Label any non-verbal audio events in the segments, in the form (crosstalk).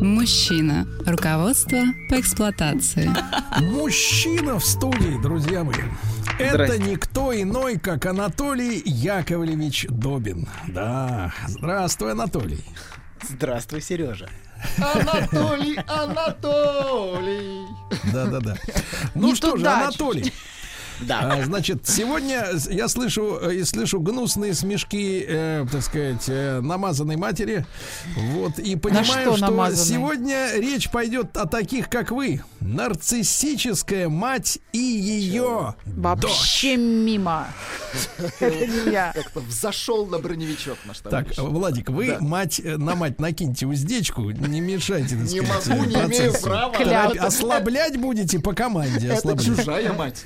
Мужчина. Руководство по эксплуатации. Мужчина в студии, друзья мои. Это никто иной, как Анатолий Яковлевич Добин. Да, здравствуй, Анатолий. Здравствуй, Сережа. Анатолий, Анатолий. Да-да-да. Ну Не что же, Анатолий, Да. а, значит, сегодня я слышу э, и слышу гнусные смешки, э, так сказать, э, намазанной матери. Вот, и понимаю, что что, намазанной? сегодня речь пойдет о таких, как вы. Нарциссическая мать и ее Вообще мимо. Это не я. Как-то взошел на броневичок наш Так. Владик, вы Да. мать э, на мать накиньте уздечку, не мешайте, так Не сказать, могу, не имею права. Ослаблять будете по команде. Это ослаблять. чужая мать.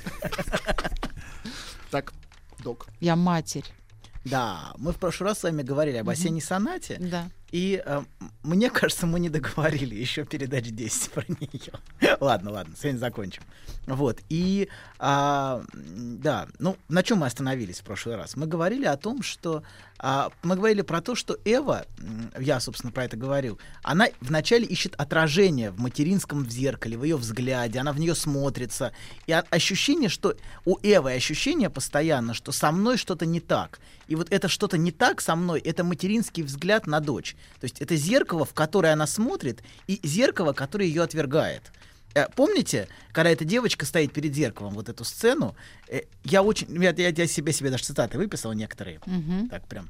Так, док. Я матерь. Да, мы в прошлый раз с вами говорили об осенней сонате. Да. И э, мне кажется, мы не договорили еще передач 10 про нее. (laughs) ладно, ладно, сегодня закончим. Вот. И м, да, ну, на чем мы остановились в прошлый раз? Мы говорили о том, что а, мы говорили про то, что Эва, я, собственно, про это говорил, она вначале ищет отражение в материнском в зеркале, в ее взгляде, она в нее смотрится. И ощущение, что у Эвы ощущение постоянно, что со мной что-то не так. И вот это что-то не так со мной, это материнский взгляд на дочь. То есть это зеркало, в которое она смотрит, и зеркало, которое ее отвергает. Э, Помните, когда эта девочка стоит перед зеркалом, вот эту сцену, э, я очень, я, я, я себе, себе даже цитаты выписал некоторые, Мгм. так прям.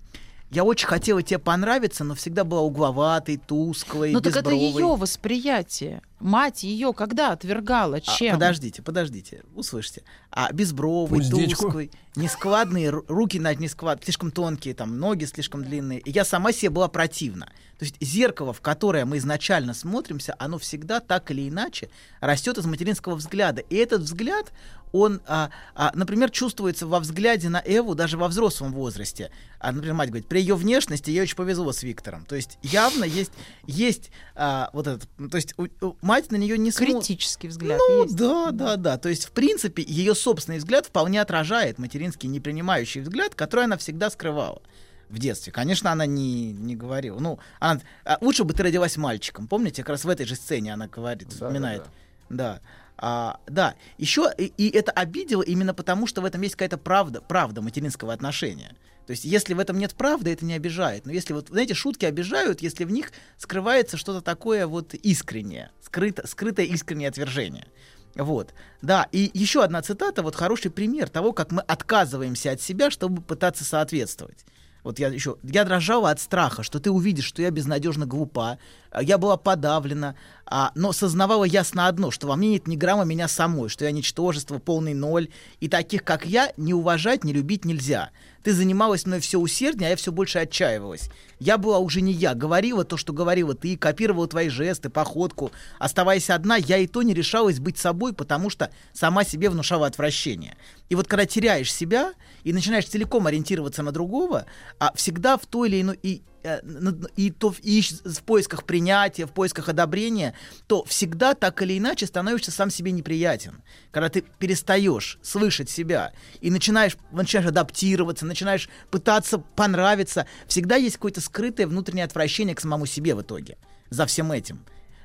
Я очень хотела тебе понравиться, но всегда была угловатой, тусклой, Ну так это ее восприятие. Мать ее когда отвергала? А, Чем? подождите, подождите, услышьте. А безбровый, Уздечку. тусклый, нескладные, ру- руки на несклад, слишком тонкие, там ноги слишком длинные. И я сама себе была противна. То есть зеркало, в которое мы изначально смотримся, оно всегда так или иначе растет из материнского взгляда. И этот взгляд, он, а, а, например, чувствуется во взгляде на Эву даже во взрослом возрасте. А, например, мать говорит, при ее внешности ей очень повезло с Виктором. То есть явно есть, есть а, вот этот, то есть у- у- мать на нее не смотрит. Критический взгляд Ну, есть. да, да, да. То есть, в принципе, ее собственный взгляд вполне отражает материнский непринимающий взгляд, который она всегда скрывала в детстве. Конечно, она не, не говорила. Ну, она, а, лучше бы ты родилась мальчиком. Помните, как раз в этой же сцене она говорит, вспоминает. Да. А, да, еще и, и это обидело именно потому, что в этом есть какая-то правда, правда материнского отношения. То есть, если в этом нет правды, это не обижает. Но если вот, знаете, шутки обижают, если в них скрывается что-то такое вот искреннее, скрыто, скрытое искреннее отвержение. Вот, да, и еще одна цитата, вот хороший пример того, как мы отказываемся от себя, чтобы пытаться соответствовать. Вот я еще, я дрожала от страха, что ты увидишь, что я безнадежно глупа, а, я была подавлена, а, но сознавала ясно одно, что во мне нет ни грамма меня самой, что я ничтожество, полный ноль, и таких, как я, не уважать, не любить нельзя. Ты занималась мной все усерднее, а я все больше отчаивалась. Я была уже не я, говорила то, что говорила ты, копировала твои жесты, походку. Оставаясь одна, я и то не решалась быть собой, потому что сама себе внушала отвращение. И вот когда теряешь себя и начинаешь целиком ориентироваться на другого, а всегда в той или иной... И, э, и то и в поисках принятия, в поисках одобрения, то всегда так или иначе становишься сам себе неприятен. Когда ты перестаешь слышать себя и начинаешь, начинаешь адаптироваться, начинаешь пытаться понравиться, всегда есть какое-то скрытое внутреннее отвращение к самому себе в итоге за всем этим.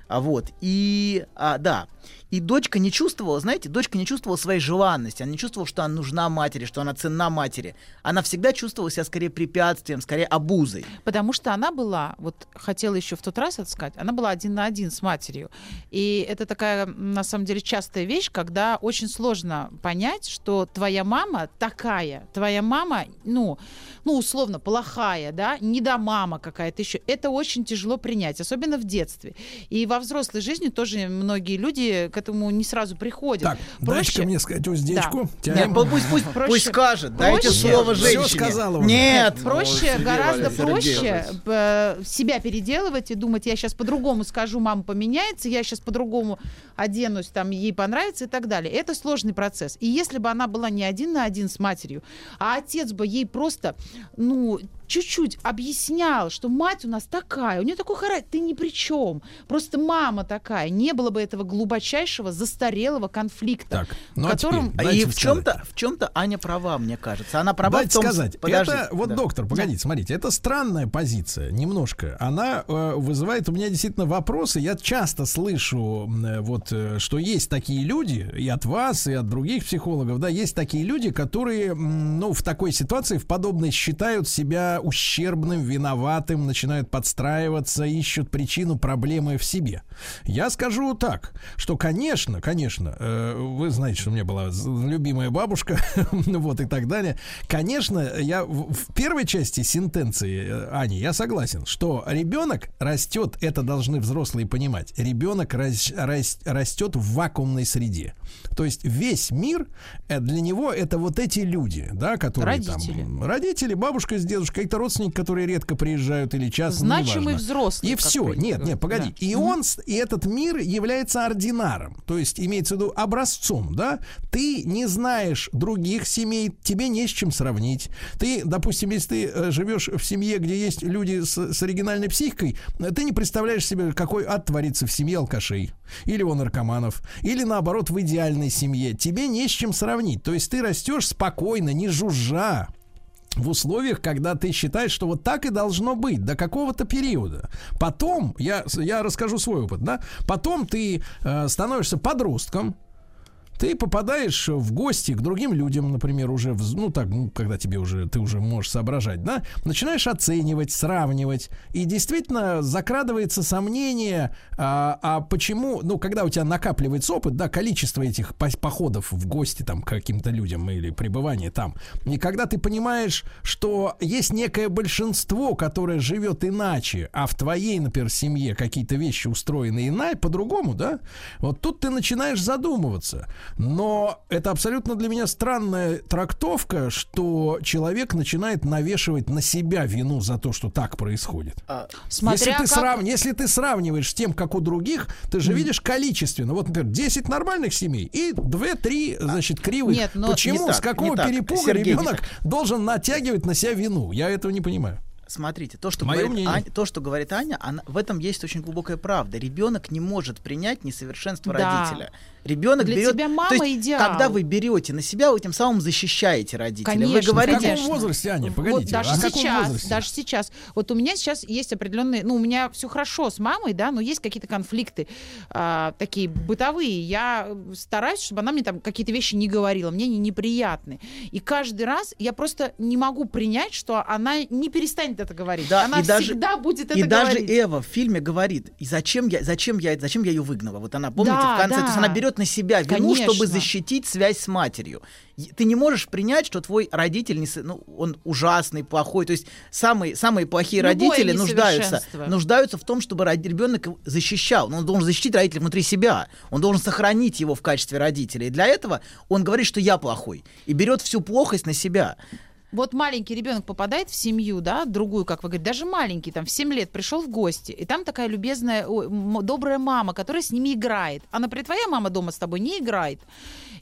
А вот, и, а, да, и дочка не чувствовала, знаете, дочка не чувствовала своей желанности, она не чувствовала, что она нужна матери, что она ценна матери. Она всегда чувствовала себя скорее препятствием, скорее обузой. Потому что она была, вот хотела еще в тот раз это сказать, она была один на один с матерью. И это такая, на самом деле, частая вещь, когда очень сложно понять, что твоя мама такая, твоя мама, ну, ну условно, плохая, да, не до мама какая-то еще. Это очень тяжело принять, особенно в детстве. И во взрослой жизни тоже многие люди этому не сразу приходят. Так, дайте мне сказать уздечку. Нет, Тянем. пу- пусть, пусть, Проще- пусть скажет. Дайте проще. слово Всё женщине. сказала уже. Нет. Проще, Сергей гораздо Валерьевич, проще Сергей э, себя переделывать и думать, я сейчас по-другому скажу, мама поменяется, я сейчас по-другому оденусь, там ей понравится и так далее. Это сложный процесс. И если бы она была не один на один с матерью, а отец бы ей просто, ну, чуть-чуть объяснял, что мать у нас такая, у нее такой характер, ты ни при чем. Просто мама такая. Не было бы этого глубочайшего, застарелого конфликта. Так, ну в а котором... теперь И в чем-то, в чем-то Аня права, мне кажется. Она права Дайте в том... сказать, Подожди, это вот да. доктор, погодите, смотрите, это странная позиция, немножко. Она э, вызывает у меня действительно вопросы. Я часто слышу, э, вот, э, что есть такие люди, и от вас, и от других психологов, да, есть такие люди, которые, м, ну, в такой ситуации, в подобной, считают себя ущербным, виноватым, начинают подстраиваться, ищут причину проблемы в себе. Я скажу так, что, конечно, конечно, э, вы знаете, что у меня была любимая бабушка, (laughs) вот и так далее. Конечно, я в, в первой части сентенции, э, Ани, я согласен, что ребенок растет, это должны взрослые понимать, ребенок рас- рас- растет в вакуумной среде. То есть весь мир э, для него это вот эти люди, да, которые Родители. там родители, бабушка с дедушкой, какие-то родственники, которые редко приезжают или часто, ну, Значимый взрослый. И все, нет, нет, погоди. Да. И он, и этот мир является ординаром, то есть имеется в виду образцом, да? Ты не знаешь других семей, тебе не с чем сравнить. Ты, допустим, если ты э, живешь в семье, где есть люди с, с оригинальной психикой, э, ты не представляешь себе, какой ад творится в семье алкашей или у наркоманов, или наоборот в идеальной семье. Тебе не с чем сравнить. То есть ты растешь спокойно, не жужжа в условиях, когда ты считаешь, что вот так и должно быть до какого-то периода. Потом, я, я расскажу свой опыт, да, потом ты э, становишься подростком, ты попадаешь в гости к другим людям, например, уже, в- ну так, ну, когда тебе уже, ты уже можешь соображать, да, начинаешь оценивать, сравнивать, и действительно закрадывается сомнение, а, а почему, ну, когда у тебя накапливается опыт, да, количество этих по- походов в гости там к каким-то людям или пребывание там, и когда ты понимаешь, что есть некое большинство, которое живет иначе, а в твоей, например, семье какие-то вещи устроены иначе, по-другому, да, вот тут ты начинаешь задумываться. Но это абсолютно для меня странная трактовка, что человек начинает навешивать на себя вину за то, что так происходит. Смотря если, ты как- срав- если ты сравниваешь с тем, как у других, ты же видишь количественно. Вот, например, 10 нормальных семей и 2-3, значит, кривых. Нет, но Почему, не так, с какого не так. перепуга Сергей, ребенок должен натягивать на себя вину? Я этого не понимаю. Смотрите, то, что, говорит. Аня, то, что говорит Аня, она, в этом есть очень глубокая правда. Ребенок не может принять несовершенство Да. родителя. Ребенок Для берет. тебя мама то есть, идеал. Когда вы берете на себя, вы тем самым защищаете родителя. вы Конечно, В говорите, каком конечно. возрасте, Аня? Вот Погодите, даже а в каком сейчас, возрасте? даже сейчас. Вот у меня сейчас есть определенные, ну, у меня все хорошо с мамой, да, но есть какие-то конфликты а, такие бытовые. Я стараюсь, чтобы она мне там какие-то вещи не говорила, мне они неприятны. И каждый раз я просто не могу принять, что она не перестанет это говорить. Да, она и даже- всегда будет это И даже говорить. Эва в фильме говорит, и зачем я, зачем я, зачем я ее выгнала? Вот она, помните, Да, в конце, да. то есть она берет на себя вину, Конечно. чтобы защитить связь с матерью. Ты не можешь принять, что твой родитель, не, ну, он ужасный, плохой. То есть самые, самые плохие Любое родители нуждаются, нуждаются в том, чтобы ребенок защищал. Но Он должен защитить родителя внутри себя. Он должен сохранить его в качестве родителя. И для этого он говорит, что я плохой. И берет всю плохость на себя. Вот маленький ребенок попадает в семью, да, другую, как вы говорите, даже маленький, там, в 7 лет пришел в гости, и там такая любезная, ой, добрая мама, которая с ними играет. А, например, твоя мама дома с тобой не играет.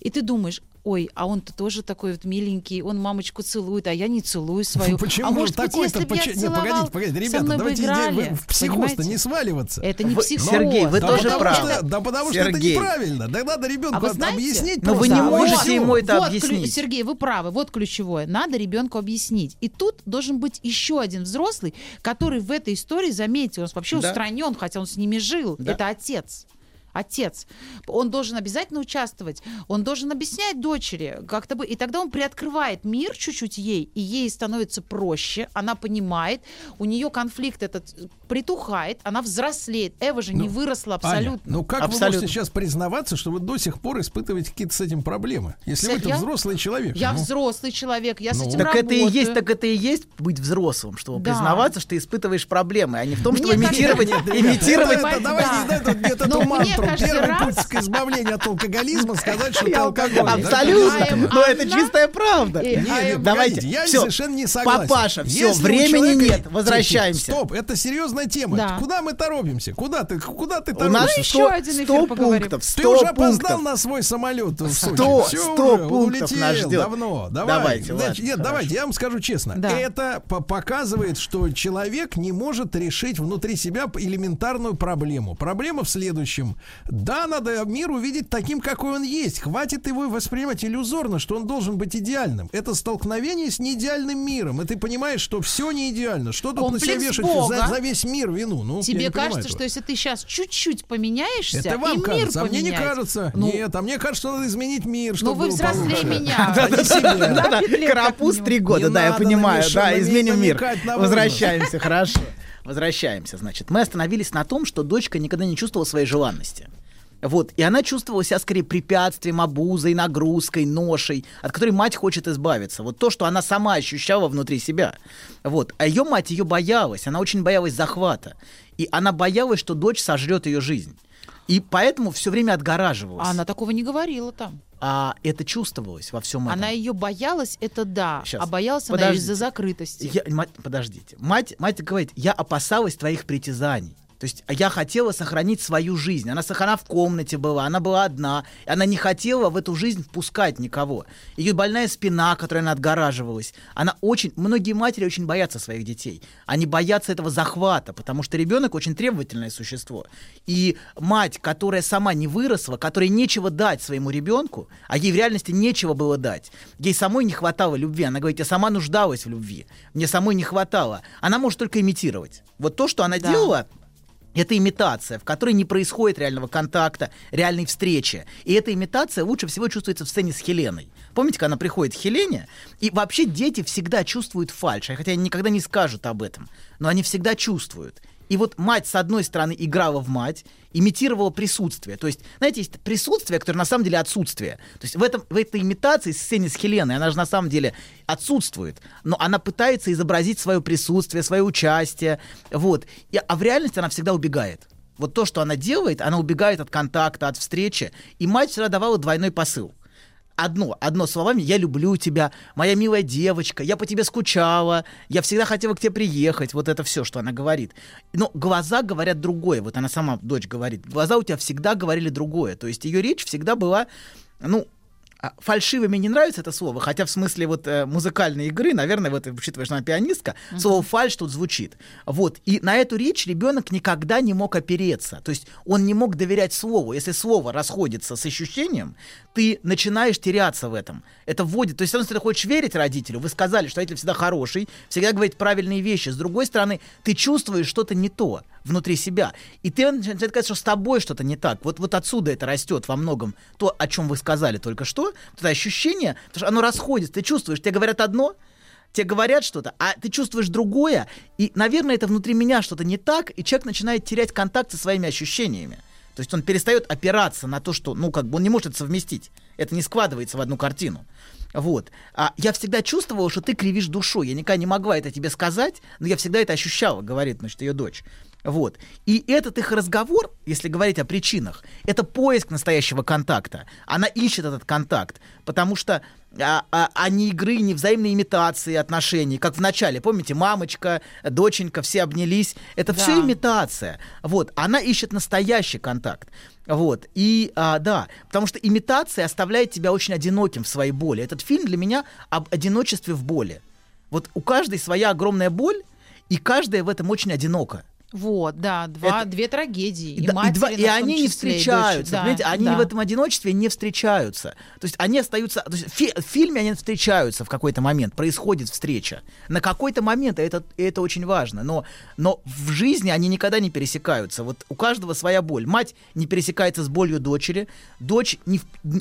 И ты думаешь, ой, а он-то тоже такой вот миленький, он мамочку целует, а я не целую свою. (laughs) Почему а же может быть, такой-то? если бы я поч- Не, целовал, погодите, погодите, со ребята, давайте играли, в психоз-то не сваливаться. Это не Вы- психоз. Сергей, вы да тоже правы. Что, да потому что Сергей. это неправильно. Да надо ребенку А знаете- объяснить Но вы не А можете ему это вот, объяснить. Сергей, вы правы. Вот ключевое. Надо ребенку объяснить. И тут должен быть еще один взрослый, который в этой истории, заметьте, он вообще Да. устранен, хотя он с ними жил. Да. Это отец. Отец. Он должен обязательно участвовать. Он должен объяснять дочери, как-то бы. И тогда он приоткрывает мир чуть-чуть ей, и ей становится проще. Она понимает, у нее конфликт этот притухает, она взрослеет. Эва же не Ну, выросла Аня, абсолютно. ну как вы Абсолютно. можете сейчас признаваться, что вы до сих пор испытываете какие-то с этим проблемы? Если вы-то я- взрослый человек. Я ну. взрослый человек, я с Ну. этим Так это и работаю. есть, так это и есть быть взрослым, чтобы Да. признаваться, что ты испытываешь проблемы, а не в том, кажется- имитировать, Нет, Ребята, имитировать. это- это- давайте, это- это Но каждый первый путь к избавлению от алкоголизма сказать, что ты алкоголик. Абсолютно. Но это чистая правда. Давайте, я совершенно не согласен. Папаша, у времени нет, возвращаемся. Стоп, это серьезная тема. Да. Куда мы торопимся? Куда ты, куда ты У нас торопишься? еще 100, один эфир 100 поговорим. пунктов, Ты 100 уже опоздал на свой самолет в Сочи. 100, Всё 100 уже, пунктов улетел нас ждет. Давно. Давай. Давайте, нет, давайте, я вам скажу честно. Это по- показывает, что человек не может решить внутри себя элементарную проблему. Проблема в следующем. Да, надо мир увидеть таким, какой он есть. Хватит его воспринимать иллюзорно, что он должен быть идеальным. Это столкновение с неидеальным миром. И ты понимаешь, что все не идеально. Что тут на себя вешать за, за весь мир вину? Ну, Тебе кажется, этого. что если ты сейчас чуть-чуть поменяешься, Это и вам мир кажется, а мне не кажется. Ну, Нет, а мне кажется, что надо изменить мир, чтобы ну вы взрослее меня. (laughs) Карапуз три года, да, я понимаю, да, изменим мир. Возвращаемся, хорошо. Возвращаемся, значит. Мы остановились на том, что дочка никогда не чувствовала своей желанности. Вот, и она чувствовала себя скорее препятствием, обузой, нагрузкой, ношей, от которой мать хочет избавиться. Вот то, что она сама ощущала внутри себя. Вот. А ее мать ее боялась, она очень боялась захвата. И она боялась, что дочь сожрет ее жизнь. И поэтому все время отгораживалась. А она такого не говорила там. А это чувствовалось во всем этом. Она ее боялась, это да. Щас. А боялась она Подождите. из-за закрытости. Я- мать, подождите. Мать, мать говорит, я опасалась твоих притязаний. То есть я хотела сохранить свою жизнь. Она, она в комнате была, она была одна. Она не хотела в эту жизнь впускать никого. Ее больная спина, которой она отгораживалась. Она очень... Многие матери очень боятся своих детей. Они боятся этого захвата, потому что ребенок очень требовательное существо. И мать, которая сама не выросла, которой нечего дать своему ребенку, а ей в реальности нечего было дать. Ей самой не хватало любви. Она говорит, я сама нуждалась в любви. Мне самой не хватало. Она может только имитировать. Вот то, что она Да. делала, это имитация, в которой не происходит реального контакта, реальной встречи. И эта имитация лучше всего чувствуется в сцене с Хеленой. Помните, когда она приходит к Хелене? И вообще дети всегда чувствуют фальшь, хотя они никогда не скажут об этом, но они всегда чувствуют. И вот мать, с одной стороны, играла в мать, имитировала присутствие. То есть, знаете, есть присутствие, которое на самом деле отсутствие. То есть в, этом, в этой имитации, сцене с Хеленой, она же на самом деле отсутствует. Но она пытается изобразить свое присутствие, свое участие. Вот. И, а в реальности она всегда убегает. Вот то, что она делает, она убегает от контакта, от встречи. И мать всегда давала двойной посыл одно, одно словами, я люблю тебя, моя милая девочка, я по тебе скучала, я всегда хотела к тебе приехать, вот это все, что она говорит. Но глаза говорят другое, вот она сама, дочь говорит, глаза у тебя всегда говорили другое, то есть ее речь всегда была, ну, а, фальшивыми не нравится это слово, хотя в смысле вот э, музыкальной игры, наверное, вот учитывая, что она пианистка, слово фальш тут звучит. Вот, и на эту речь ребенок никогда не мог опереться, то есть он не мог доверять слову. Если слово расходится с ощущением, ты начинаешь теряться в этом. Это вводит, то есть, с одной стороны, ты хочешь верить родителю, вы сказали, что родитель всегда хороший, всегда говорит правильные вещи, с другой стороны, ты чувствуешь что-то не то внутри себя, и ты начинает казать, что с тобой что-то не так. Вот, вот отсюда это растет во многом, то, о чем вы сказали только что, это ощущение, потому что оно расходится, ты чувствуешь, тебе говорят одно, тебе говорят что-то, а ты чувствуешь другое, и, наверное, это внутри меня что-то не так, и человек начинает терять контакт со своими ощущениями. То есть он перестает опираться на то, что, ну, как бы он не может это совместить. Это не складывается в одну картину. Вот. А я всегда чувствовала, что ты кривишь душой. Я никогда не могла это тебе сказать, но я всегда это ощущала, говорит, значит, ее дочь. Вот. И этот их разговор, если говорить о причинах, это поиск настоящего контакта. Она ищет этот контакт, потому что а, а, а не игры, не взаимной имитации отношений, как в начале, помните, мамочка, доченька, все обнялись. Это Да. все имитация. Вот. Она ищет настоящий контакт. Вот. И а, да, потому что имитация оставляет тебя очень одиноким в своей боли. Этот фильм для меня об одиночестве в боли. Вот у каждой своя огромная боль, и каждая в этом очень одинока. Вот, да, два, Это- две трагедии. И, и, матери, два- на и они не числе, и дочь. встречаются, Да, они да. в этом одиночестве не встречаются. То есть они остаются, то есть в, фи- в фильме они встречаются в какой-то момент, происходит встреча. На какой-то момент, и это, и это очень важно, но, но в жизни они никогда не пересекаются. Вот у каждого своя боль. Мать не пересекается с болью дочери, дочь не,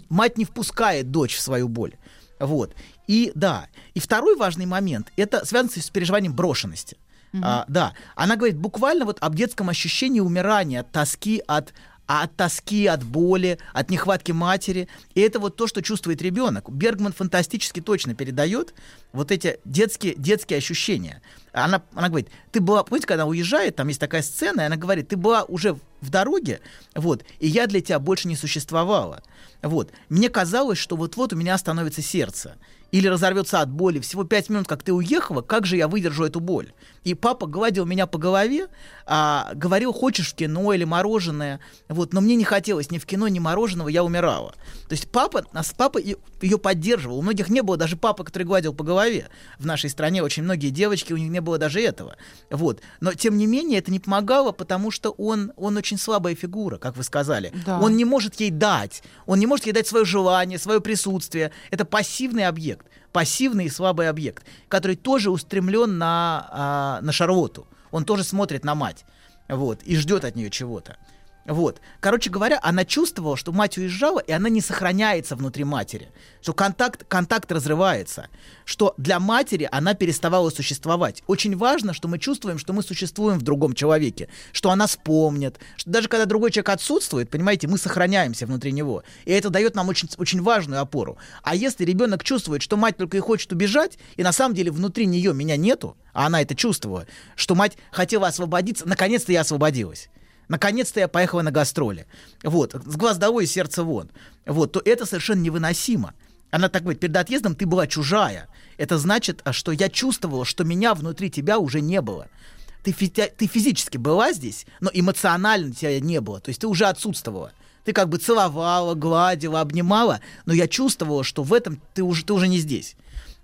мать не впускает дочь в свою боль. Вот. И да. И второй важный момент, это связано с переживанием брошенности. А, да, она говорит буквально вот об детском ощущении умирания, от тоски, от, а от тоски, от боли, от нехватки матери. И это вот то, что чувствует ребенок. Бергман фантастически точно передает вот эти детские, детские ощущения. Она, она говорит, ты была, помните, когда она уезжает, там есть такая сцена, и она говорит, ты была уже в дороге, вот, и я для тебя больше не существовала. Вот. Мне казалось, что вот-вот у меня остановится сердце или разорвется от боли. Всего пять минут, как ты уехала, как же я выдержу эту боль? И папа гладил меня по голове, а, говорил, хочешь в кино или мороженое. Вот, но мне не хотелось ни в кино, ни мороженого, я умирала. То есть папа, нас, папа ее поддерживал. У многих не было даже папы, который гладил по голове. В нашей стране очень многие девочки, у них не было даже этого. Вот. Но, тем не менее, это не помогало, потому что он, он очень слабая фигура, как вы сказали. Да. Он не может ей дать. Он не может ей дать свое желание, свое присутствие. Это пассивный объект пассивный и слабый объект, который тоже устремлен на, а, на Шарлоту. Он тоже смотрит на мать. Вот, и ждет от нее чего-то. Вот. Короче говоря, она чувствовала, что мать уезжала, и она не сохраняется внутри матери. Что контакт, контакт разрывается. Что для матери она переставала существовать. Очень важно, что мы чувствуем, что мы существуем в другом человеке. Что она вспомнит. Что даже когда другой человек отсутствует, понимаете, мы сохраняемся внутри него. И это дает нам очень, очень важную опору. А если ребенок чувствует, что мать только и хочет убежать, и на самом деле внутри нее меня нету, а она это чувствовала, что мать хотела освободиться, наконец-то я освободилась наконец-то я поехала на гастроли, вот, с глаз долой и сердце вон, вот, то это совершенно невыносимо. Она так говорит, перед отъездом ты была чужая. Это значит, а, что я чувствовала, что меня внутри тебя уже не было. Ты, фи- ты физически была здесь, но эмоционально тебя не было. То есть ты уже отсутствовала. Ты как бы целовала, гладила, обнимала, но я чувствовала, что в этом ты уже, ты уже не здесь.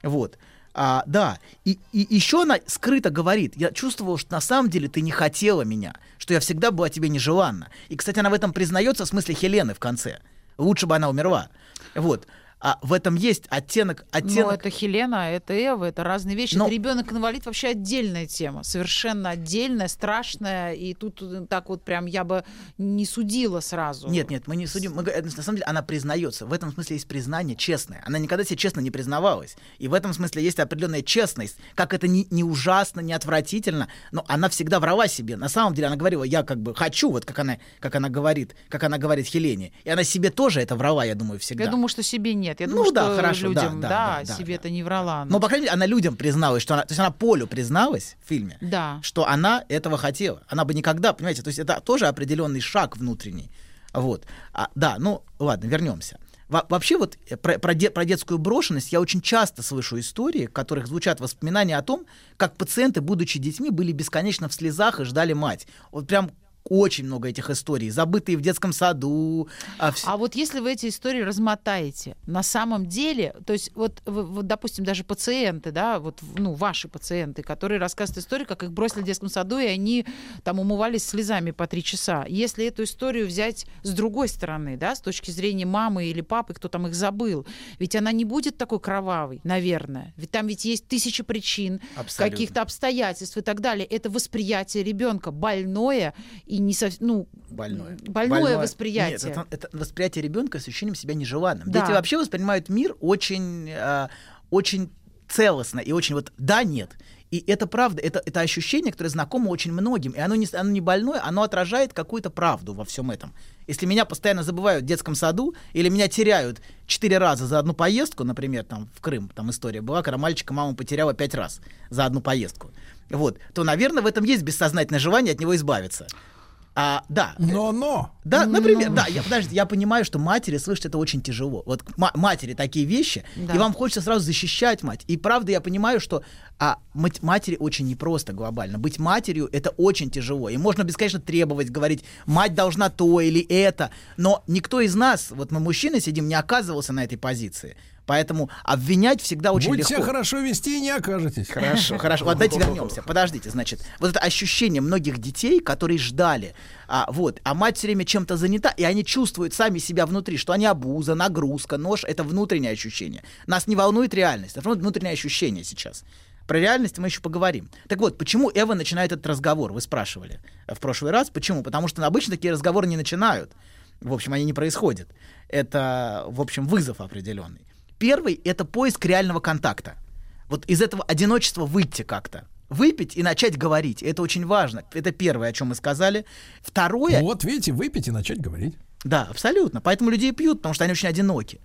Вот. А, да, и, и еще она скрыто говорит, я чувствовала, что на самом деле ты не хотела меня, что я всегда была тебе нежеланна. И, кстати, она в этом признается в смысле Хелены в конце. Лучше бы она умерла. Вот. А в этом есть оттенок, оттенок. Но это Хелена, это Эва, это разные вещи. Но- Это ребенок-инвалид вообще отдельная тема, совершенно отдельная, страшная. И тут э, так вот прям я бы не судила сразу. Нет, нет, мы не судим. Мы, на самом деле она признается. В этом смысле есть признание честное. Она никогда себе честно не признавалась. И в этом смысле есть определенная честность. Как это не, не ужасно, не отвратительно, но она всегда врала себе. На самом деле она говорила, я как бы хочу, вот как она, как она говорит, как она говорит Хелене. И она себе тоже это врала, я думаю, всегда. Я думаю, что себе нет. Я Ну думаю, да, что хорошо, людям, да, да, да, да, себе да. это не врала. она. Но, по крайней мере, она людям призналась, что она... То есть она Полю призналась в фильме, Да. что она этого хотела. Она бы никогда, понимаете, то есть это тоже определенный шаг внутренний. Вот. А, да, ну ладно, вернемся. Во- вообще вот э, про, про, де- про детскую брошенность я очень часто слышу истории, в которых звучат воспоминания о том, как пациенты, будучи детьми, были бесконечно в слезах и ждали мать. Вот прям очень много этих историй, забытые в детском саду. а вс- А вот если вы эти истории размотаете, на самом деле, то есть вот, вот допустим, даже пациенты, да, вот, ну, ваши пациенты, которые рассказывают историю, как их бросили в детском саду, и они там умывались слезами по три часа. Если эту историю взять с другой стороны, да, с точки зрения мамы или папы, кто там их забыл, ведь она не будет такой кровавой, наверное. Ведь там ведь есть тысячи причин, каких-то обстоятельств и так далее. Это восприятие ребенка больное и не совсем, ну, Больное. больное, восприятие. Нет, это, это восприятие ребенка с ощущением себя нежеланным. Да. Дети вообще воспринимают мир очень, э, очень целостно и очень вот да, нет. И это правда, это, это ощущение, которое знакомо очень многим. И оно не, оно не больное, оно отражает какую-то правду во всем этом. Если меня постоянно забывают в детском саду, или меня теряют четыре раза за одну поездку, например, там в Крым, там история была, когда мальчика мама потеряла пять раз за одну поездку, вот, то, наверное, в этом есть бессознательное желание от него избавиться. А, да, Но-но. да, например, да, я, подождите, я понимаю, что матери слышать это очень тяжело. Вот ма- матери такие вещи, Да. и вам хочется сразу защищать мать. И правда, я понимаю, что а, мать- матери очень непросто глобально. Быть матерью это очень тяжело. И можно бесконечно требовать, говорить, мать должна то или это. Но никто из нас, вот мы мужчины сидим, не оказывался на этой позиции. Поэтому обвинять всегда очень Будете легко. хорошо вести и не окажетесь. Хорошо, хорошо. Вот давайте (laughs) вернемся. Подождите, значит, вот это ощущение многих детей, которые ждали, а, вот, а мать все время чем-то занята, и они чувствуют сами себя внутри, что они обуза, нагрузка, нож, это внутреннее ощущение. Нас не волнует реальность, это внутреннее ощущение сейчас. Про реальность мы еще поговорим. Так вот, почему Эва начинает этот разговор? Вы спрашивали в прошлый раз. Почему? Потому что обычно такие разговоры не начинают. В общем, они не происходят. Это, в общем, вызов определенный. Первый — это поиск реального контакта. Вот из этого одиночества выйти как-то. Выпить и начать говорить. Это очень важно. Это первое, о чем мы сказали. Второе... Вот, видите, выпить и начать говорить. Да, абсолютно. Поэтому люди и пьют, потому что они очень одиноки.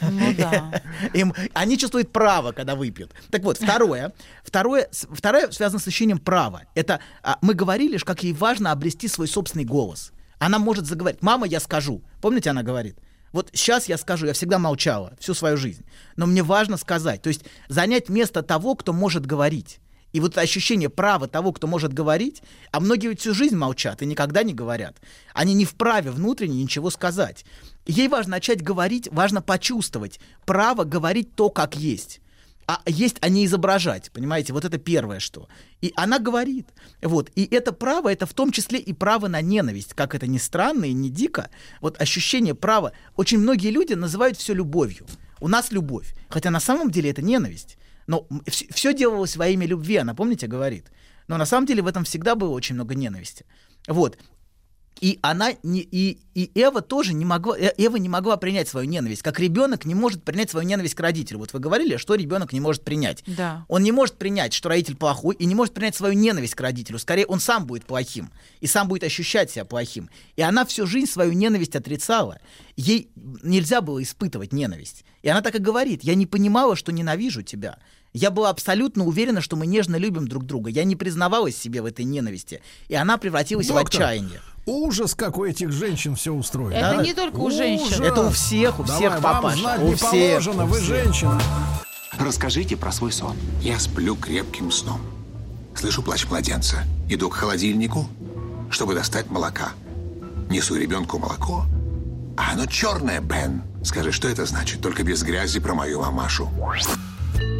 Ну да. (laughs) Им, они чувствуют право, когда выпьют. Так вот, второе, второе, второе связано с ощущением права. Это а, мы говорили, как ей важно обрести свой собственный голос. Она может заговорить. Мама, я скажу. Помните, она говорит? Вот сейчас я скажу, я всегда молчала всю свою жизнь. Но мне важно сказать. То есть занять место того, кто может говорить. И вот ощущение права того, кто может говорить, а многие всю жизнь молчат и никогда не говорят. Они не вправе внутренне ничего сказать. Ей важно начать говорить, важно почувствовать право говорить то, как есть. А есть, а не изображать, понимаете? Вот это первое, что. И она говорит. Вот. И это право, это в том числе и право на ненависть. Как это ни странно и не дико. Вот ощущение права. Очень многие люди называют все любовью. У нас любовь. Хотя на самом деле это ненависть. Но все делалось во имя любви, она, помните, говорит. Но на самом деле в этом всегда было очень много ненависти. Вот. И она не, и, и Эва тоже не могла, Э- Эва не могла принять свою ненависть, как ребенок не может принять свою ненависть к родителю. Вот вы говорили, что ребенок не может принять. Да. Он не может принять, что родитель плохой, и не может принять свою ненависть к родителю. Скорее, он сам будет плохим, и сам будет ощущать себя плохим. И она всю жизнь свою ненависть отрицала. Ей нельзя было испытывать ненависть. И она так и говорит, я не понимала, что ненавижу тебя. Я была абсолютно уверена, что мы нежно любим друг друга. Я не признавалась себе в этой ненависти. И она превратилась в Доктор, отчаяние. Ужас, как у этих женщин все устроено. Это Да. не только у женщин. Ужас. Это у всех, у Давай, всех, вам папаша. знать у не всех, положено, у вы всех. женщина. Расскажите про свой сон. Я сплю крепким сном. Слышу плач младенца. Иду к холодильнику, чтобы достать молока. Несу ребенку молоко. А оно черное, Бен. Скажи, что это значит? Только без грязи про мою мамашу.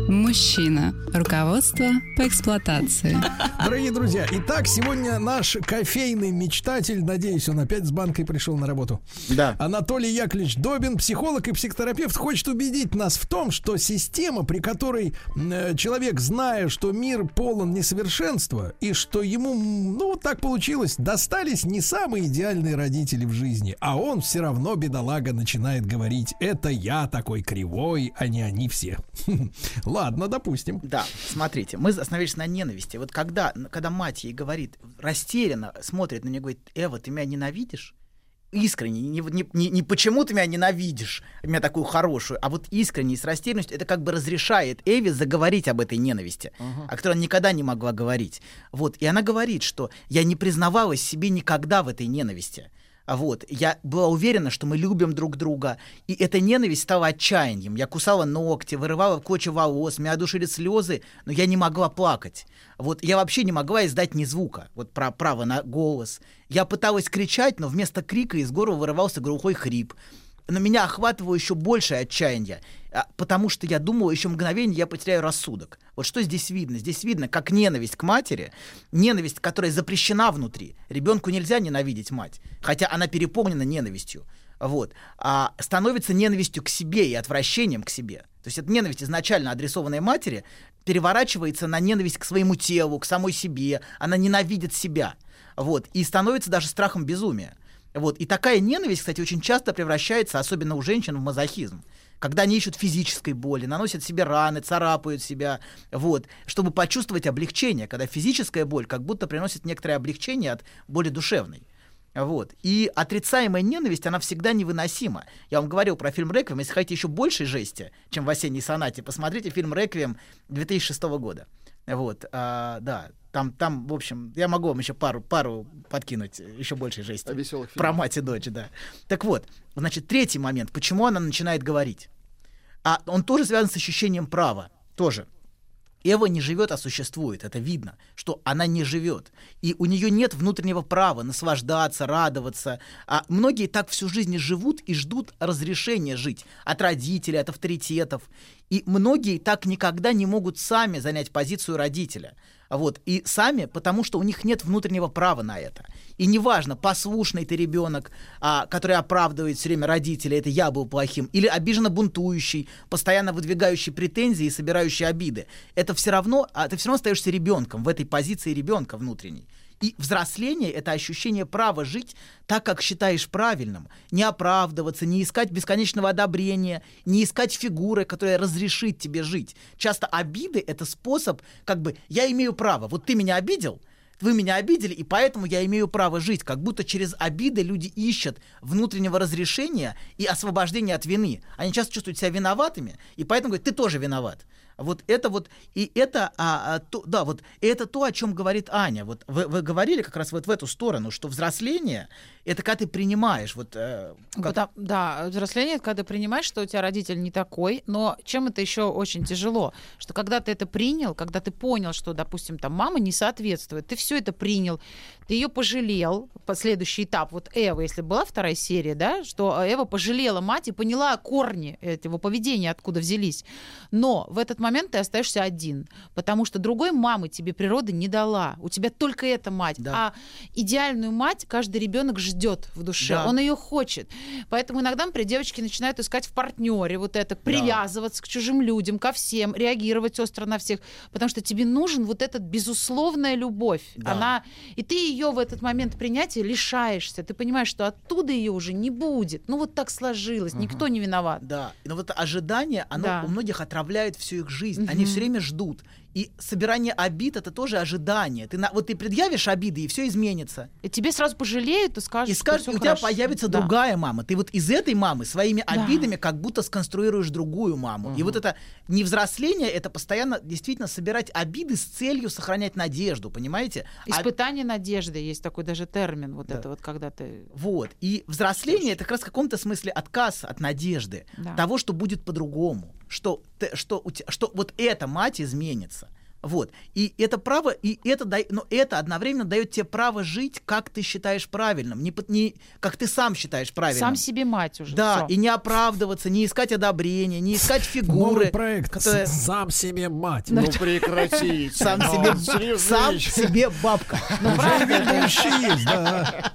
Мужчина. Руководство по эксплуатации. Дорогие друзья, итак, сегодня наш кофейный мечтатель, надеюсь, он опять с банкой пришел на работу. Да. Анатолий Яковлевич Добин, психолог и психотерапевт, хочет убедить нас в том, что система, при которой э, человек, зная, что мир полон несовершенства, и что ему, ну, вот так получилось, достались не самые идеальные родители в жизни, а он все равно, бедолага, начинает говорить, это я такой кривой, а не они все. (laughs) Ладно, допустим. Да, смотрите, мы остановились на ненависти. Вот когда, когда мать ей говорит, растерянно смотрит на нее, говорит, Эва, ты меня ненавидишь? Искренне, не, не, не, не почему ты меня ненавидишь, меня такую хорошую, а вот искренне, и с растерянностью, это как бы разрешает Эве заговорить об этой ненависти, о которой она никогда не могла говорить. Вот, и она говорит, что я не признавалась себе никогда в этой ненависти. А Вот, я была уверена, что мы любим друг друга, и эта ненависть стала отчаянием. Я кусала ногти, вырывала клочья волос, меня душили слезы, но я не могла плакать. Вот, я вообще не могла издать ни звука, вот про право на голос. Я пыталась кричать, но вместо крика из горла вырывался глухой хрип. Но меня охватывало еще большее отчаяние, а, потому что я думала, еще мгновение я потеряю рассудок. Вот что здесь видно? Здесь видно, как ненависть к матери, ненависть, которая запрещена внутри. Ребенку нельзя ненавидеть мать, хотя она переполнена ненавистью. Вот, а становится ненавистью к себе и отвращением к себе. То есть эта ненависть, изначально адресованная матери, переворачивается на ненависть к своему телу, к самой себе. Она ненавидит себя. Вот, и становится даже страхом безумия. Вот. И такая ненависть, кстати, очень часто превращается, особенно у женщин, в мазохизм. Когда они ищут физической боли, наносят себе раны, царапают себя, вот, чтобы почувствовать облегчение, когда физическая боль как будто приносит некоторое облегчение от боли душевной. Вот. И отрицаемая ненависть, она всегда невыносима. Я вам говорил про фильм «Реквием». Если хотите еще большей жести, чем в «Осенней сонате», посмотрите фильм «Реквием» 2006 года. Вот, а, да, там, там, в общем, я могу вам еще пару, пару подкинуть еще большей жести. О веселых Про мать и дочь, да. Так вот, значит, третий момент. Почему она начинает говорить? А он тоже связан с ощущением права. Тоже. Эва не живет, а существует. Это видно, что она не живет. И у нее нет внутреннего права наслаждаться, радоваться. А многие так всю жизнь живут и ждут разрешения жить от родителей, от авторитетов. И многие так никогда не могут сами занять позицию родителя. Вот. И сами, потому что у них нет внутреннего права на это. И неважно, послушный ты ребенок, а, который оправдывает все время родителей, это я был плохим, или обиженно бунтующий, постоянно выдвигающий претензии и собирающий обиды. Это все равно, а ты все равно остаешься ребенком в этой позиции ребенка внутренней. И взросление — это ощущение права жить так, как считаешь правильным. Не оправдываться, не искать бесконечного одобрения, не искать фигуры, которая разрешит тебе жить. Часто обиды — это способ, как бы, я имею право. Вот ты меня обидел, Вы меня обидели, и поэтому я имею право жить. Как будто через обиды люди ищут внутреннего разрешения и освобождения от вины. Они часто чувствуют себя виноватыми, и поэтому говорят, ты тоже виноват. Вот это вот, и это, а, а, то, да, вот это то, о чем говорит Аня. Вот вы, вы говорили как раз вот в эту сторону, что взросление это когда ты принимаешь, вот. э, как- Потому- да, взросление, это когда ты принимаешь, что у тебя родитель не такой, но чем это еще очень тяжело, что когда ты это принял, когда ты понял, что, допустим, там мама не соответствует, ты все это принял, ты ее пожалел, последующий этап, вот Эва, если была вторая серия, да, что Эва пожалела мать и поняла корни этого поведения, откуда взялись, но в этот момент ты остаешься один, потому что другой мамы тебе природа не дала, у тебя только эта мать, Да. а идеальную мать каждый ребенок ждет в душе, Да. он ее хочет. Поэтому иногда, например, девочки начинают искать в партнере вот это, привязываться к чужим людям, ко всем, реагировать остро на всех, потому что тебе нужен вот эта безусловная любовь. Да. Она и ты ее в этот момент принятия лишаешься. Ты понимаешь, что оттуда ее уже не будет. Ну вот так сложилось, никто не виноват. Да, но вот ожидание, оно Да. у многих отравляет всю их жизнь. Они все время ждут. И собирание обид это тоже ожидание. Ты на, вот ты предъявишь обиды, и все изменится. И тебе сразу пожалеют и скажут, И и у тебя хорошо. появится Да. другая мама. Ты вот из этой мамы своими Да. обидами как будто сконструируешь другую маму. И вот это не взросление, это постоянно действительно собирать обиды с целью сохранять надежду, понимаете? А- Испытание надежды есть такой даже термин, вот Да. это вот, когда ты... Вот. И взросление это как раз в каком-то смысле отказ от надежды. Да. Того, что будет по-другому. Что, что, что вот эта мать изменится. Вот. И это право, и это, дай- но это одновременно дает тебе право жить, как ты считаешь правильным. Не, под- не как ты сам считаешь правильным. Сам себе мать уже. Да, всё. и не оправдываться, не искать одобрения, не искать фигуры. Новый проект которые- «Сам себе мать». Ну прекратите. Сам Ну, себе, сам себе бабка. Ну, правда. Ведущий есть, да.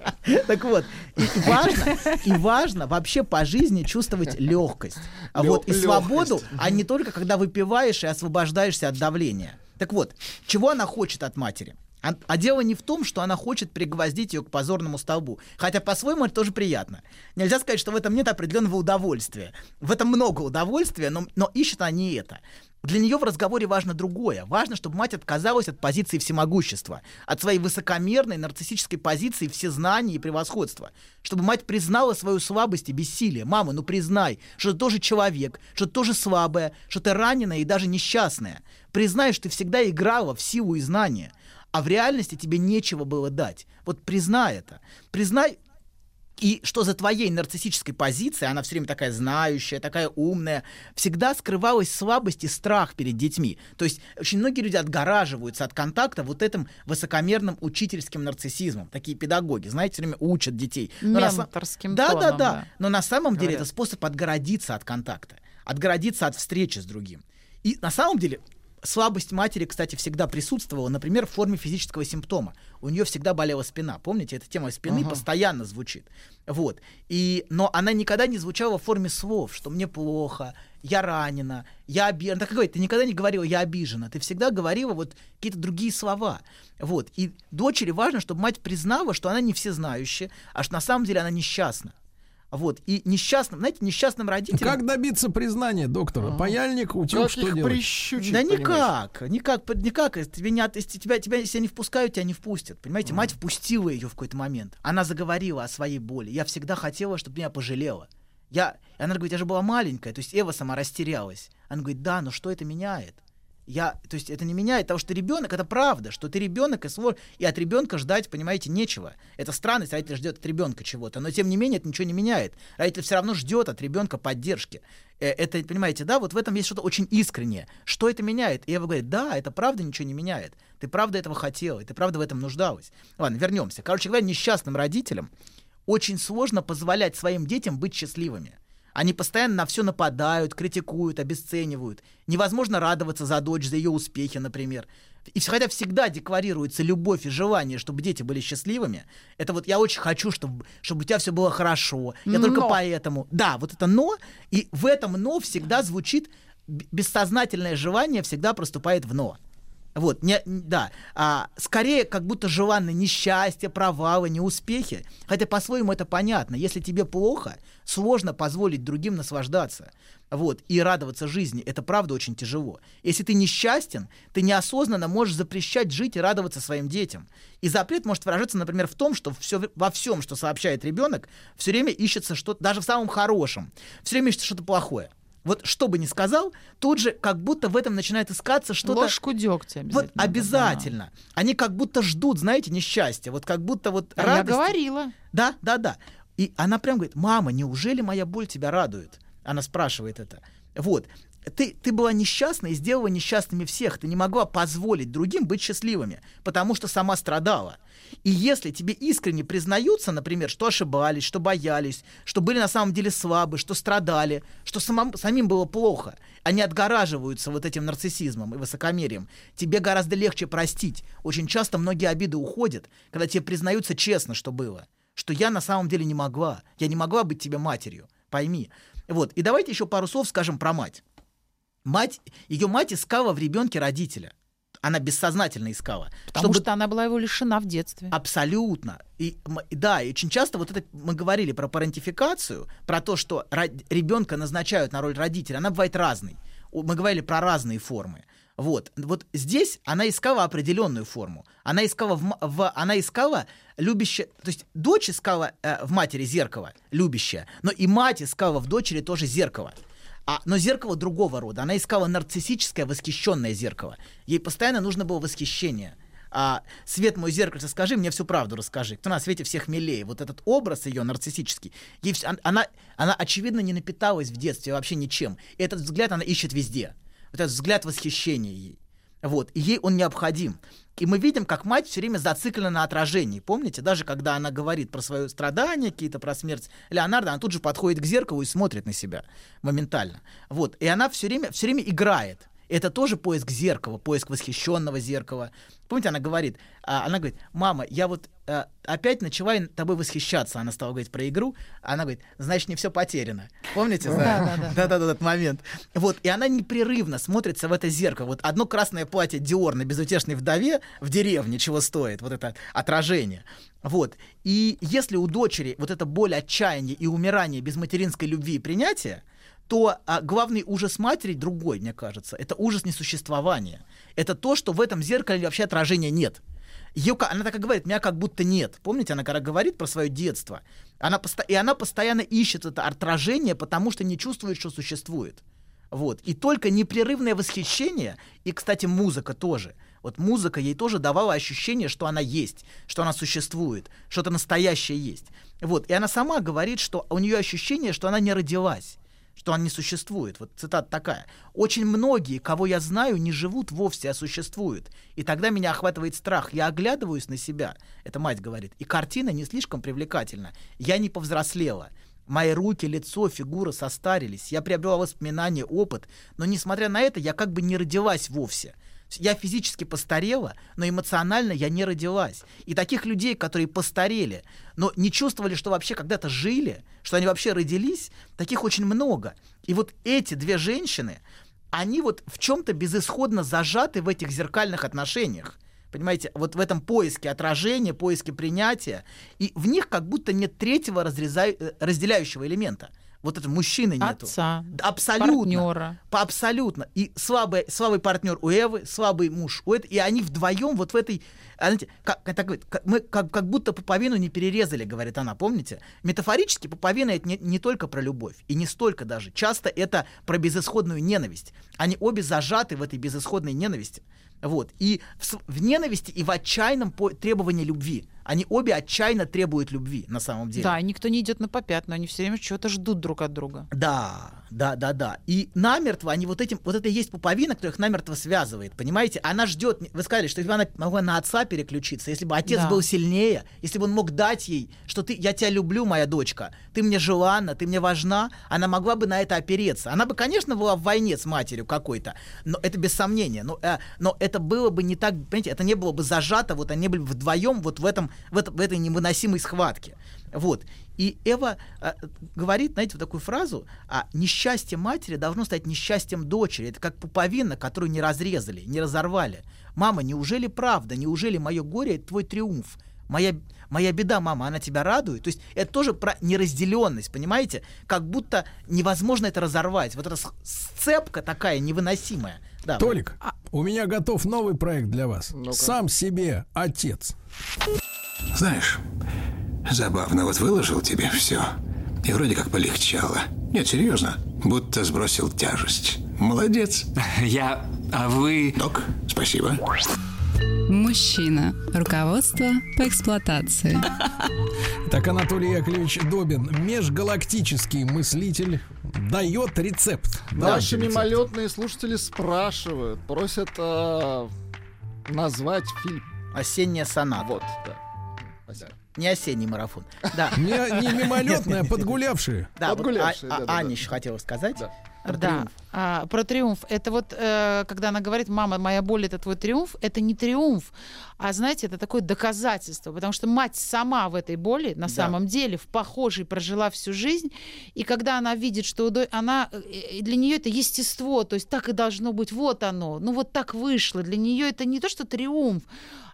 Так вот, и, важно, и важно вообще по жизни чувствовать легкость. А вот и свободу, а не только когда выпиваешь и освобождаешься от давления. Так вот, чего она хочет от матери? А, а дело не в том, что она хочет пригвоздить ее к позорному столбу. Хотя по-своему это тоже приятно. Нельзя сказать, что в этом нет определенного удовольствия. В этом много удовольствия, но, но она не это. Для нее в разговоре важно другое. Важно, чтобы мать отказалась от позиции всемогущества, от своей высокомерной нарциссической позиции всезнания и превосходства. Чтобы мать признала свою слабость и бессилие. Мама, ну признай, что ты тоже человек, что ты тоже слабая, что ты раненая и даже несчастная. Признай, что ты всегда играла в силу и знания, а в реальности тебе нечего было дать. Вот признай это. Признай, и что за твоей нарциссической позицией, она все время такая знающая, такая умная, всегда скрывалась слабость и страх перед детьми. То есть очень многие люди отгораживаются от контакта вот этим высокомерным учительским нарциссизмом. Такие педагоги, знаете, все время учат детей. Но на Менторским да, да, тоном, да. да. Но на самом деле Говорят. это способ отгородиться от контакта, отгородиться от встречи с другим. И на самом деле слабость матери, кстати, всегда присутствовала, например, в форме физического симптома. У нее всегда болела спина. Помните, эта тема спины постоянно звучит. Вот. И, но она никогда не звучала в форме слов, что мне плохо, я ранена, я обижена. Так говорит, ты никогда не говорила «я обижена», ты всегда говорила вот какие-то другие слова. Вот. И дочери важно, чтобы мать признала, что она не всезнающая, а что на самом деле она несчастна. Вот. И несчастным, знаете, несчастным родителям... Как добиться признания, доктора? Паяльник, утюг, Как что их делать? прищучить, Да понимаешь? никак, никак, никак. Если Тебе не, от- если тебя, тебя, если не впускают, тебя не впустят. Понимаете, мать впустила ее в какой-то момент. Она заговорила о своей боли. Я всегда хотела, чтобы меня пожалела. Я, и она говорит, я же была маленькая. То есть Эва сама растерялась. Она говорит, да, но что это меняет? Я, то есть это не меняет того, что ребенок, это правда, что ты ребенок, и, свой, и от ребенка ждать, понимаете, нечего. Это странность, родитель ждет от ребенка чего-то, но тем не менее это ничего не меняет. Родитель все равно ждет от ребенка поддержки. Э, Это, понимаете, да, вот в этом есть что-то очень искреннее. Что это меняет? И Ева говорит, да, это правда ничего не меняет. Ты правда этого хотела, и ты правда в этом нуждалась. Ладно, вернемся. Короче говоря, несчастным родителям очень сложно позволять своим детям быть счастливыми. Они постоянно на все нападают, критикуют, обесценивают. Невозможно радоваться за дочь, за ее успехи, например. И хотя всегда декларируется любовь и желание, чтобы дети были счастливыми, это вот я очень хочу, чтобы, чтобы у тебя все было хорошо. Я только Но. поэтому. Да, вот это но, и в этом но всегда звучит бессознательное желание всегда проступает в но. Вот, не, да. А, скорее, как будто желанны несчастье, провалы, неуспехи. Хотя по-своему это понятно. Если тебе плохо, сложно позволить другим наслаждаться. Вот, и радоваться жизни. Это правда очень тяжело. Если ты несчастен, ты неосознанно можешь запрещать жить и радоваться своим детям. И запрет может выражаться, например, в том, что все, во всем, что сообщает ребенок, все время ищется что-то, даже в самом хорошем, все время ищется что-то плохое. Вот что бы ни сказал, тут же как будто в этом начинает искаться что-то... Ложку дегтя обязательно. Вот обязательно. Они как будто ждут, знаете, несчастья. Вот как будто вот Да. А Я радости. говорила. Да, да, да. И она прям говорит, мама, неужели моя боль тебя радует? Она спрашивает это. Вот. Ты, ты была несчастна и сделала несчастными всех. Ты не могла позволить другим быть счастливыми, потому что сама страдала. И если тебе искренне признаются, например, что ошибались, что боялись, что были на самом деле слабы, что страдали, что самом, самим было плохо, они отгораживаются вот этим нарциссизмом и высокомерием, тебе гораздо легче простить. Очень часто многие обиды уходят, когда тебе признаются честно, что было. Что я на самом деле не могла. Я не могла быть тебе матерью. Пойми. Вот. И давайте еще пару слов скажем про мать. Мать, ее мать искала в ребенке родителя. Она бессознательно искала. Потому чтобы- что она была его лишена в детстве. Абсолютно. И, да, и очень часто вот это мы говорили про парентификацию, про то, что ребенка назначают на роль родителя, она бывает разной. Мы говорили про разные формы. Вот, вот здесь она искала определенную форму. Она искала, в, в- она искала любящее, то есть дочь искала э, в матери зеркало, любящее, но и мать искала в дочери тоже зеркало. А, но зеркало другого рода. Она искала нарциссическое восхищенное зеркало. Ей постоянно нужно было восхищение. А, Свет мой зеркальце, скажи мне всю правду, расскажи. Кто на свете всех милее? Вот этот образ ее нарциссический, ей она, она, очевидно, не напиталась в детстве вообще ничем. И этот взгляд она ищет везде. Вот этот взгляд восхищения ей. Вот, и ей он необходим. И мы видим, как мать все время зациклена на отражении. Помните, даже когда она говорит про свое страдание, какие-то про смерть Леонардо, она тут же подходит к зеркалу и смотрит на себя моментально. Вот, и она все время, все время играет. Это тоже поиск зеркала, поиск восхищенного зеркала. Помните, она говорит, а, она говорит, мама, я вот а, опять начала тобой восхищаться. Она стала говорить про игру. Она говорит, значит, не все потеряно. Помните? Да, да, да. (laughs) Да-да-да, этот момент. Вот, и она непрерывно смотрится в это зеркало. Вот одно красное платье Диор на безутешной вдове в деревне чего стоит, вот это отражение. Вот. И если у дочери вот эта боль отчаяния и умирания без материнской любви и принятия, то а, главный ужас матери другой, мне кажется. Это ужас несуществования. Это то, что в этом зеркале вообще отражения нет. Ка- она так и говорит, меня как будто нет. Помните, она когда говорит про свое детство, она и она постоянно ищет это отражение, потому что не чувствует, что существует. Вот. И только непрерывное восхищение, и, кстати, музыка тоже. Вот музыка ей тоже давала ощущение, что она есть, что она существует, что-то настоящее есть. Вот. И она сама говорит, что у нее ощущение, что она не родилась что она не существует. Вот цитата такая. «Очень многие, кого я знаю, не живут вовсе, а существуют. И тогда меня охватывает страх. Я оглядываюсь на себя». Это мать говорит. И картина не слишком привлекательна. Я не повзрослела. Мои руки, лицо, фигура состарились. Я приобрела воспоминания, опыт. Но, несмотря на это, я как бы не родилась вовсе. Я физически постарела, но эмоционально я не родилась. И таких людей, которые постарели, но не чувствовали, что вообще когда-то жили, что они вообще родились, таких очень много. И вот эти две женщины, они вот в чем-то безысходно зажаты в этих зеркальных отношениях. Понимаете, вот в этом поиске отражения, поиске принятия. И в них как будто нет третьего разрезай- э, разделяющего элемента. Вот это мужчины нету. Отца, Абсолютно. партнера. По- Абсолютно. И слабый, слабый партнер у Эвы, слабый муж у этой, и они вдвоем вот в этой, знаете, как, это говорит, как- мы как, как будто пуповину не перерезали, говорит она, помните? Метафорически пуповина это не, не только про любовь, и не столько даже. Часто это про безысходную ненависть. Они обе зажаты в этой безысходной ненависти. Вот. И в, в ненависти и в отчаянном по- требовании любви. Они обе отчаянно требуют любви, на самом деле. Да, и никто не идет на попятную, они все время чего-то ждут друг от друга. Да, да, да, да. И намертво они вот этим, вот это и есть пуповина, которая их намертво связывает, понимаете? Она ждет, вы сказали, что если бы она могла на отца переключиться, если бы отец Да. был сильнее, если бы он мог дать ей, что ты, я тебя люблю, моя дочка, ты мне желанна, ты мне важна, она могла бы на это опереться. Она бы, конечно, была в войне с матерью какой-то, но это без сомнения. Но, э, но это было бы не так, понимаете, это не было бы зажато, вот они были вдвоем вот в этом в, это- в этой невыносимой схватке. Вот. И Эва а, говорит, знаете, вот такую фразу, а несчастье матери должно стать несчастьем дочери. Это как пуповина, которую не разрезали, не разорвали. Мама, неужели правда, неужели мое горе — это твой триумф? Моя, моя беда, мама, она тебя радует? То есть это тоже про неразделенность, понимаете? Как будто невозможно это разорвать. Вот эта сцепка такая невыносимая. Да, Толик, у меня готов новый проект для вас. Ну-ка. Сам себе отец. Знаешь, забавно, вот выложил тебе все. И вроде как полегчало. Нет, серьезно, будто сбросил тяжесть. Молодец. (laughs) Я... А вы... Док, спасибо. Мужчина. Руководство по эксплуатации. (laughs) Так Анатолий Яковлевич Добин, межгалактический мыслитель, дает рецепт. Наши мимолетные слушатели спрашивают, просят э, назвать фильм. Осенняя соната. Вот, да. Спасибо. Не осенний марафон. Да. (laughs) Не, не мимолетные, а подгулявшие. Да, вот Подгулявшие, А- а- да-да-да. Аня еще хотела сказать. Да. Да. А, про триумф. Это вот, э, когда она говорит, мама, моя боль это твой триумф, это не триумф, а знаете, это такое доказательство, потому что мать сама в этой боли на самом деле в похожей прожила всю жизнь, и когда она видит, что она э, для нее это естество, то есть так и должно быть, вот оно, ну вот так вышло, для нее это не то что триумф,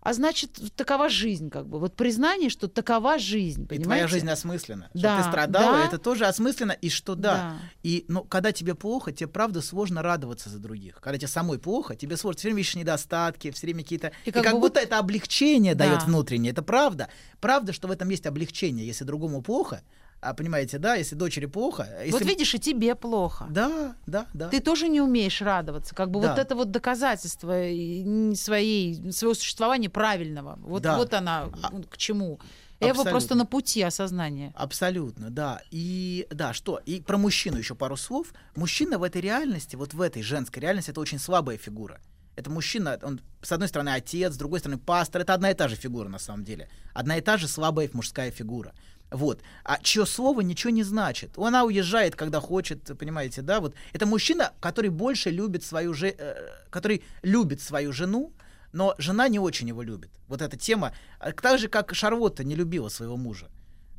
а значит такова жизнь, как бы вот признание, что такова жизнь, И понимаете? твоя жизнь осмысленна. Что Да, ты страдала, да. это тоже осмысленно. И что да. Да. И ну, когда тебе плохо, тебе правда сложно радоваться за других. Когда тебе самой плохо, тебе сложно. Все время видишь недостатки, все время какие-то. И И как, как бы будто это облегчение Да. дает внутреннее. Это правда. Правда, что в этом есть облегчение. Если другому плохо, а понимаете, да, если дочери плохо. Если... Вот видишь, и тебе плохо. Да, да, да. Ты тоже не умеешь радоваться. Как бы Да. вот это вот доказательство своей, своего существования правильного. Вот, Да. вот она А- к чему. Абсолютно. просто на пути осознания. Абсолютно, да. И да, что? И про мужчину еще пару слов. Мужчина в этой реальности, вот в этой женской реальности, это очень слабая фигура. Это мужчина, он с одной стороны отец, с другой стороны пастор. Это одна и та же фигура на самом деле. Одна и та же слабая мужская фигура. Вот. А чье слово ничего не значит. Она уезжает, когда хочет, понимаете, да? Вот. Это мужчина, который больше любит свою же... э, который любит свою жену, но жена не очень его любит. Вот эта тема, а, так же, как Шарлотта не любила своего мужа.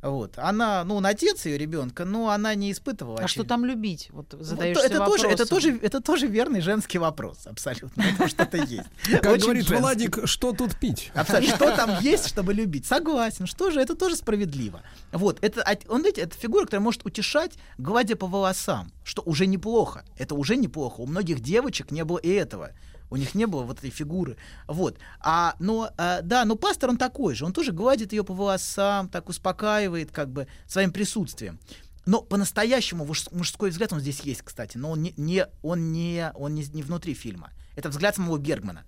Вот. Она, ну, он отец ее ребенка, но она не испытывала. А что очевидно. там любить? Вот Вот задаешься это тоже, это вопросом. тоже, это тоже верный женский вопрос, абсолютно. Это что-то есть. Как говорит. Владик, что тут пить? Абсолютно. Что там есть, чтобы любить? Согласен. Что же, это тоже справедливо. Вот, это, он, знаете, это фигура, которая может утешать, гладя по волосам, что уже неплохо. Это уже неплохо. У многих девочек не было и этого. У них не было вот этой фигуры. Вот. А, но, а, да, но пастор, он такой же. Он тоже гладит ее по волосам, так успокаивает как бы своим присутствием. Но по-настоящему муж- мужской взгляд, он здесь есть, кстати, но он не, не, он не, он не, не внутри фильма. Это взгляд самого Бергмана.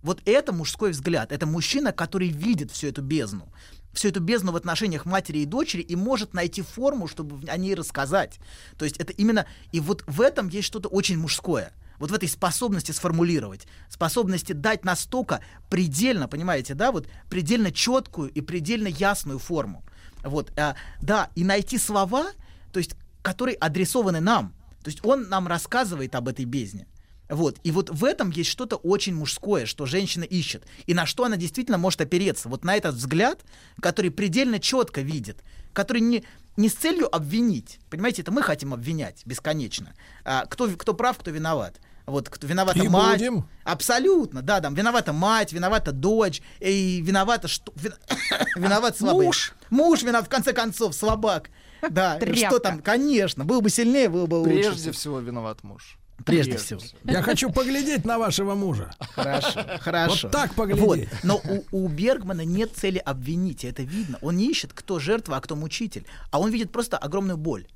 Вот это мужской взгляд. Это мужчина, который видит всю эту бездну. Всю эту бездну в отношениях матери и дочери и может найти форму, чтобы о ней рассказать. То есть это именно... И вот в этом есть что-то очень мужское. Вот в этой способности сформулировать, способности дать настолько предельно, понимаете, да, вот предельно четкую и предельно ясную форму. Вот, а, да, и найти слова, то есть, которые адресованы нам. То есть он нам рассказывает об этой бездне. Вот. И вот в этом есть что-то очень мужское, что женщина ищет. И на что она действительно может опереться. Вот на этот взгляд, который предельно четко видит, который не, не с целью обвинить. Понимаете, это мы хотим обвинять бесконечно. А, кто, кто прав, кто виноват. Вот кто виновата И мать. будем. Абсолютно, да, там виновата мать, виновата дочь, и виновата что? вин- (coughs) Виноват слабый. Муж. Муж виноват, в конце концов, слабак. Да, что Тряпка. там, конечно, был бы сильнее, было бы лучше. Прежде всего виноват муж. Прежде всего. Я хочу поглядеть на вашего мужа. Хорошо, хорошо. Вот так поглядеть. Вот. Но у, у Бергмана нет цели обвинить, и это видно. Он не ищет, кто жертва, а кто мучитель. А он видит просто огромную боль.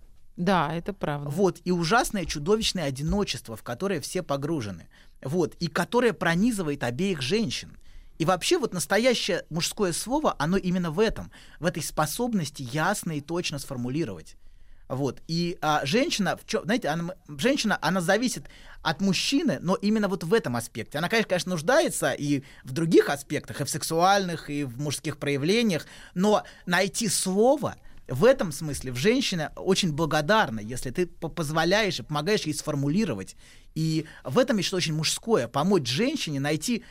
Да, это правда. Вот. И ужасное чудовищное одиночество, в которое все погружены. Вот. И которое пронизывает обеих женщин. И вообще вот настоящее мужское слово, оно именно в этом, в этой способности ясно и точно сформулировать. Вот. И а, женщина, в чём- знаете, она, женщина, она зависит от мужчины, но именно вот в этом аспекте. Она, конечно, конечно, нуждается и в других аспектах, и в сексуальных, и в мужских проявлениях, но найти слово в этом смысле в женщине очень благодарна, если ты по- позволяешь и помогаешь ей сформулировать. И в этом есть что-то очень мужское, помочь женщине найти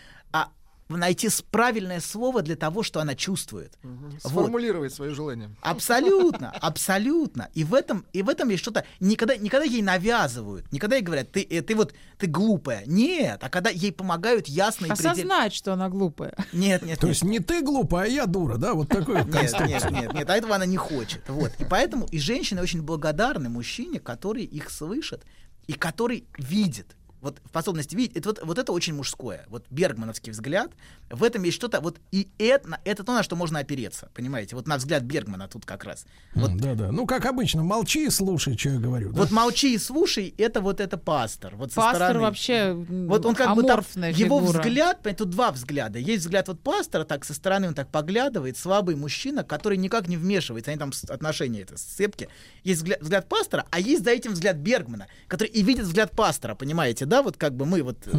найти правильное слово для того, что она чувствует. Вот. Сформулировать свои желания. Абсолютно, абсолютно. И в этом, и в этом есть что-то. Никогда, никогда ей навязывают, никогда ей говорят, ты, э, ты вот ты глупая. Нет, а когда ей помогают ясно и. Осознать, что она глупая. Нет, нет, То нет. есть не ты глупая, а я дура, да? Вот такой вот Нет, нет, нет, нет, а этого она не хочет. Вот. И поэтому и женщины очень благодарны мужчине, который их слышит и который видит. Вот способность видеть, это вот, вот это очень мужское. Вот бергмановский взгляд, в этом есть что-то, вот и это, это то, на что можно опереться, понимаете? Вот на взгляд Бергмана тут как раз. Вот Да-да. Ну, как обычно, молчи и слушай, что я говорю. да? Вот молчи и слушай, это вот это пастор. Вот со Пастор стороны. вообще Вот он как бы там, его взгляд, тут два взгляда. Есть взгляд вот пастора, так со стороны он так поглядывает, слабый мужчина, который никак не вмешивается, они там отношения это сцепки. Есть взгляд, взгляд пастора, а есть за этим взгляд Бергмана, который и видит взгляд пастора, понимаете, да, вот как бы мы вот э,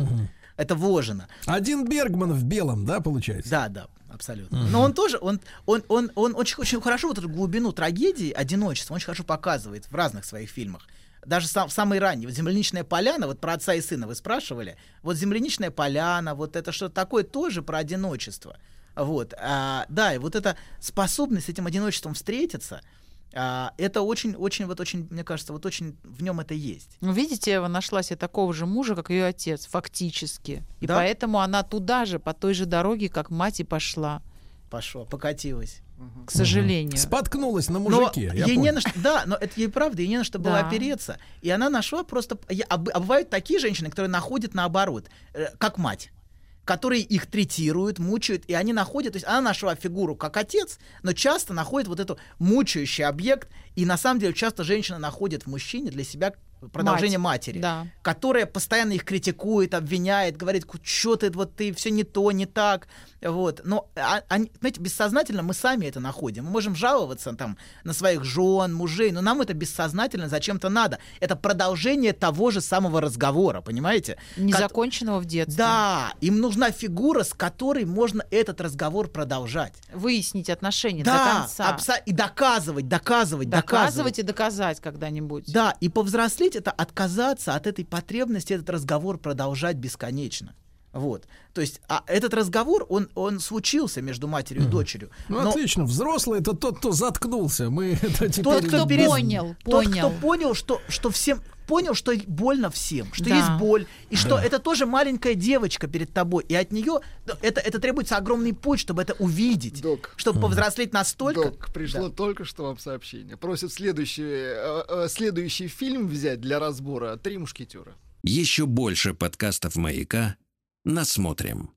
это вложено. Один Бергман в белом, да, получается? Да, да, абсолютно. Но он тоже, он, он, он, он очень, очень хорошо вот эту глубину трагедии, одиночества, он очень хорошо показывает в разных своих фильмах. Даже сам, самый ранний, вот «Земляничная поляна», вот про отца и сына вы спрашивали, вот «Земляничная поляна», вот это что-то такое тоже про одиночество. Вот, а, да, и вот эта способность с этим одиночеством встретиться, а, это очень, очень, вот очень, мне кажется, вот очень в нем это есть. Ну, видите, Эва нашла себе такого же мужа, как ее отец, фактически. И Да? поэтому она туда же, по той же дороге, как мать и пошла, Пошло, покатилась. к сожалению. Споткнулась на мужике. ей не на что, да, но это ей правда, ей не на что было Да. опереться. И она нашла просто, а, а бывают такие женщины, которые находят наоборот, э, как мать которые их третируют, мучают, и они находят, то есть она нашла фигуру как отец, но часто находит вот эту мучающий объект, и на самом деле часто женщина находит в мужчине для себя продолжение Мать, матери, да. которая постоянно их критикует, обвиняет, говорит, что ты, вот ты, все не то, не так, вот. Но, а- они, знаете, бессознательно мы сами это находим. Мы можем жаловаться там на своих жен, мужей, но нам это бессознательно зачем-то надо. Это продолжение того же самого разговора, понимаете? Незаконченного в детстве. Да, им нужна фигура, с которой можно этот разговор продолжать. Выяснить отношения до Да, конца. абсо- и доказывать, доказывать, доказывать. Доказывать и доказать когда-нибудь. Да, и повзрослеть это отказаться от этой потребности этот разговор продолжать бесконечно. Вот. То есть а этот разговор, он, он случился между матерью и дочерью. Ну, но отлично. Взрослый это тот, кто заткнулся. Мы (laughs) это теперь... тот, кто, перес- понял, тот, понял. кто понял, что, что всем понял, что больно всем, что Да. есть боль, и что это тоже маленькая девочка перед тобой, и от нее это, это требуется огромный путь, чтобы это увидеть, Док. чтобы повзрослеть настолько. Док, пришло Да. только что вам сообщение. Просят следующий, э, э, следующий фильм взять для разбора «Три мушкетера». Еще больше подкастов «Маяка» насмотрим.